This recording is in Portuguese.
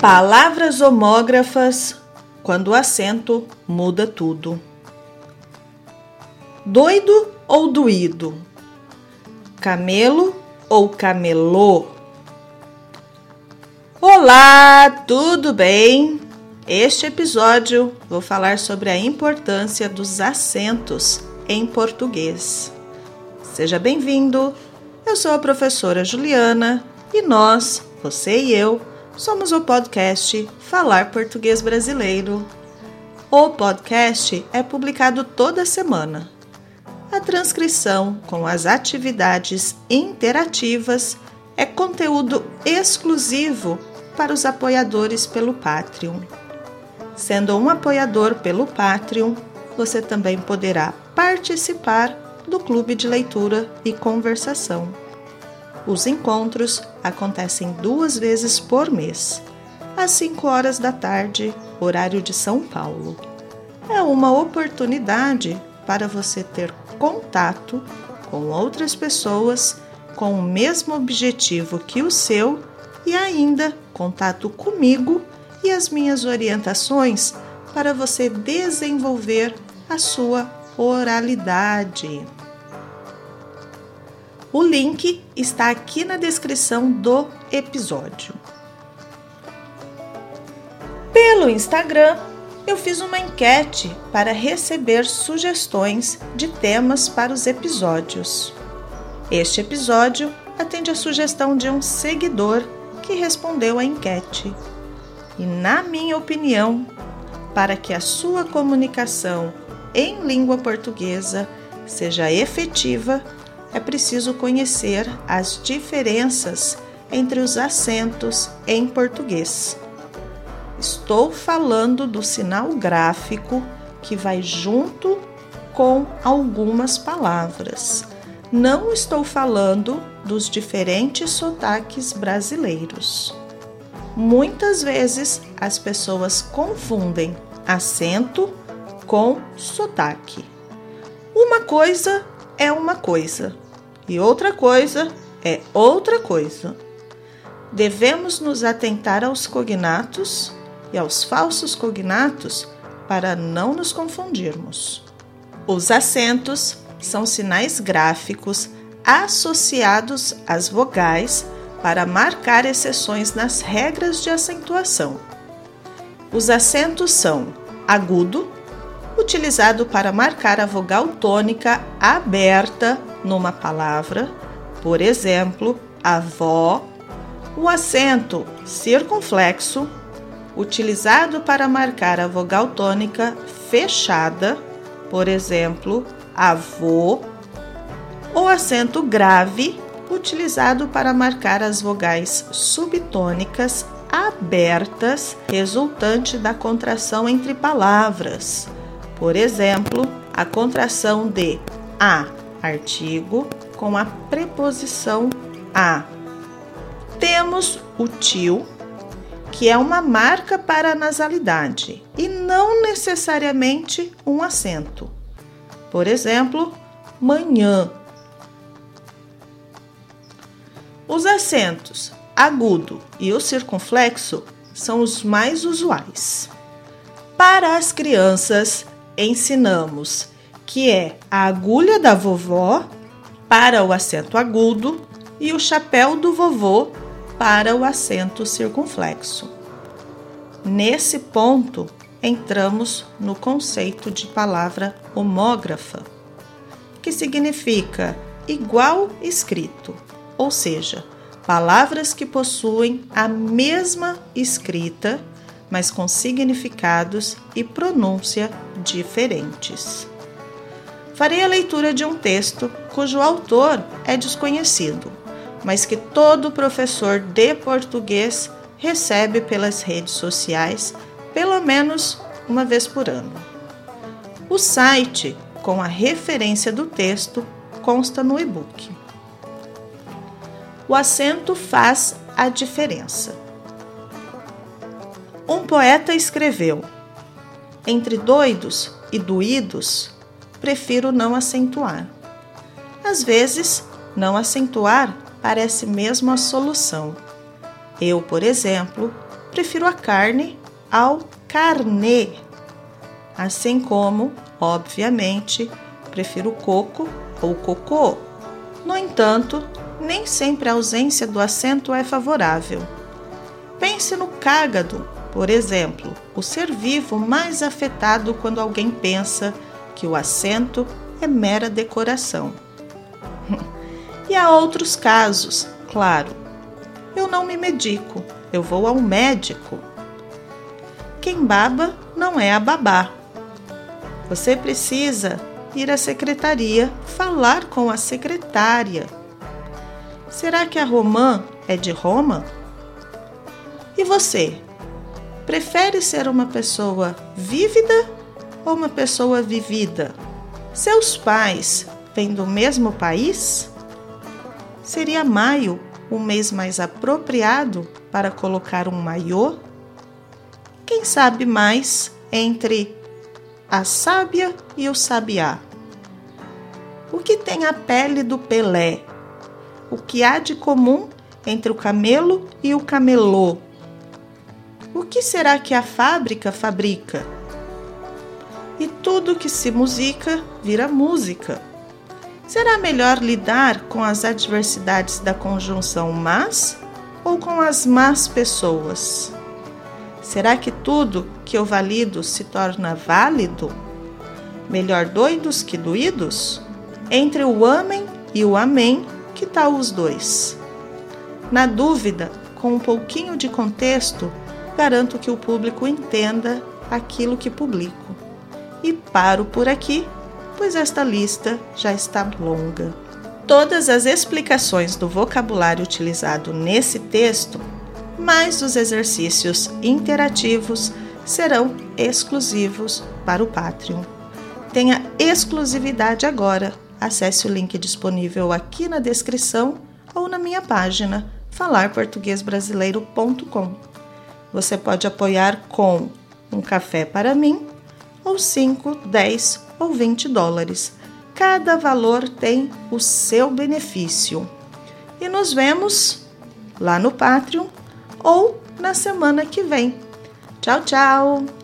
Palavras homógrafas quando o acento muda tudo. Doido ou doído? Camelo ou camelô? Olá, tudo bem? Este episódio vou falar sobre a importância dos acentos em português. Seja bem-vindo! Eu sou a professora Juliana e nós, você e eu, somos o podcast Falar Português Brasileiro. O podcast é publicado toda semana. A transcrição com as atividades interativas é conteúdo exclusivo para os apoiadores pelo Patreon. Sendo um apoiador pelo Patreon, você também poderá participar do clube de leitura e conversação os encontros acontecem duas vezes por mês, às 5 horas da tarde, horário de São Paulo. É uma oportunidade para você ter contato com outras pessoas com o mesmo objetivo que o seu e ainda contato comigo e as minhas orientações para você desenvolver a sua oralidade. O link está aqui na descrição do episódio. Pelo Instagram, eu fiz uma enquete para receber sugestões de temas para os episódios. Este episódio atende a sugestão de um seguidor que respondeu à enquete. E, na minha opinião, para que a sua comunicação em língua portuguesa seja efetiva, é preciso conhecer as diferenças entre os acentos em português. Estou falando do sinal gráfico que vai junto com algumas palavras. Não estou falando dos diferentes sotaques brasileiros. Muitas vezes as pessoas confundem acento com sotaque. Uma coisa é uma coisa e outra coisa é outra coisa. Devemos nos atentar aos cognatos e aos falsos cognatos para não nos confundirmos. Os acentos são sinais gráficos associados às vogais para marcar exceções nas regras de acentuação. Os acentos são agudo, utilizado para marcar a vogal tônica aberta numa palavra, por exemplo, avó, o acento circunflexo, utilizado para marcar a vogal tônica fechada, por exemplo, avô, o acento grave, utilizado para marcar as vogais subtônicas abertas, resultante da contração entre palavras, por exemplo, a contração de a artigo com a preposição a. Temos o tio, que é uma marca para a nasalidade e não necessariamente um acento. Por exemplo, manhã. Os acentos agudo e o circunflexo são os mais usuais. Para as crianças, ensinamos que é a agulha da vovó para o acento agudo e o chapéu do vovô para o acento circunflexo. Nesse ponto, entramos no conceito de palavra homógrafa, que significa igual escrito, ou seja, palavras que possuem a mesma escrita mas com significados e pronúncia diferentes. Farei a leitura de um texto cujo autor é desconhecido, mas que todo professor de português recebe pelas redes sociais pelo menos uma vez por ano. O site com a referência do texto consta no e-book. O acento faz a diferença. Um poeta escreveu: Entre doidos e doídos, prefiro não acentuar. Às vezes, não acentuar parece mesmo a solução. Eu, por exemplo, prefiro a carne ao carne, assim como, obviamente, prefiro coco ou cocô. No entanto, nem sempre a ausência do acento é favorável. Pense no cágado, por exemplo, o ser vivo mais afetado quando alguém pensa que o acento é mera decoração. e há outros casos, claro. Eu não me medico, eu vou ao médico. Quem baba não é a babá. Você precisa ir à secretaria falar com a secretária. Será que a romã é de Roma? E você? Prefere ser uma pessoa vívida ou uma pessoa vivida? Seus pais vêm do mesmo país? Seria maio o mês mais apropriado para colocar um maiô? Quem sabe mais entre a sábia e o sabiá? O que tem a pele do Pelé? O que há de comum entre o camelo e o camelô? O que será que a fábrica fabrica? E tudo que se musica vira música. Será melhor lidar com as adversidades da conjunção mas ou com as más pessoas? Será que tudo que eu valido se torna válido? Melhor doidos que doídos? Entre o amém e o amém, que tal os dois? Na dúvida, com um pouquinho de contexto, garanto que o público entenda aquilo que publico. E paro por aqui, pois esta lista já está longa. Todas as explicações do vocabulário utilizado nesse texto, mais os exercícios interativos, serão exclusivos para o Patreon. Tenha exclusividade agora acesse o link disponível aqui na descrição ou na minha página falarportuguesbrasileiro.com. Você pode apoiar com um café para mim ou 5, 10 ou 20 dólares. Cada valor tem o seu benefício. E nos vemos lá no Patreon ou na semana que vem. Tchau, tchau!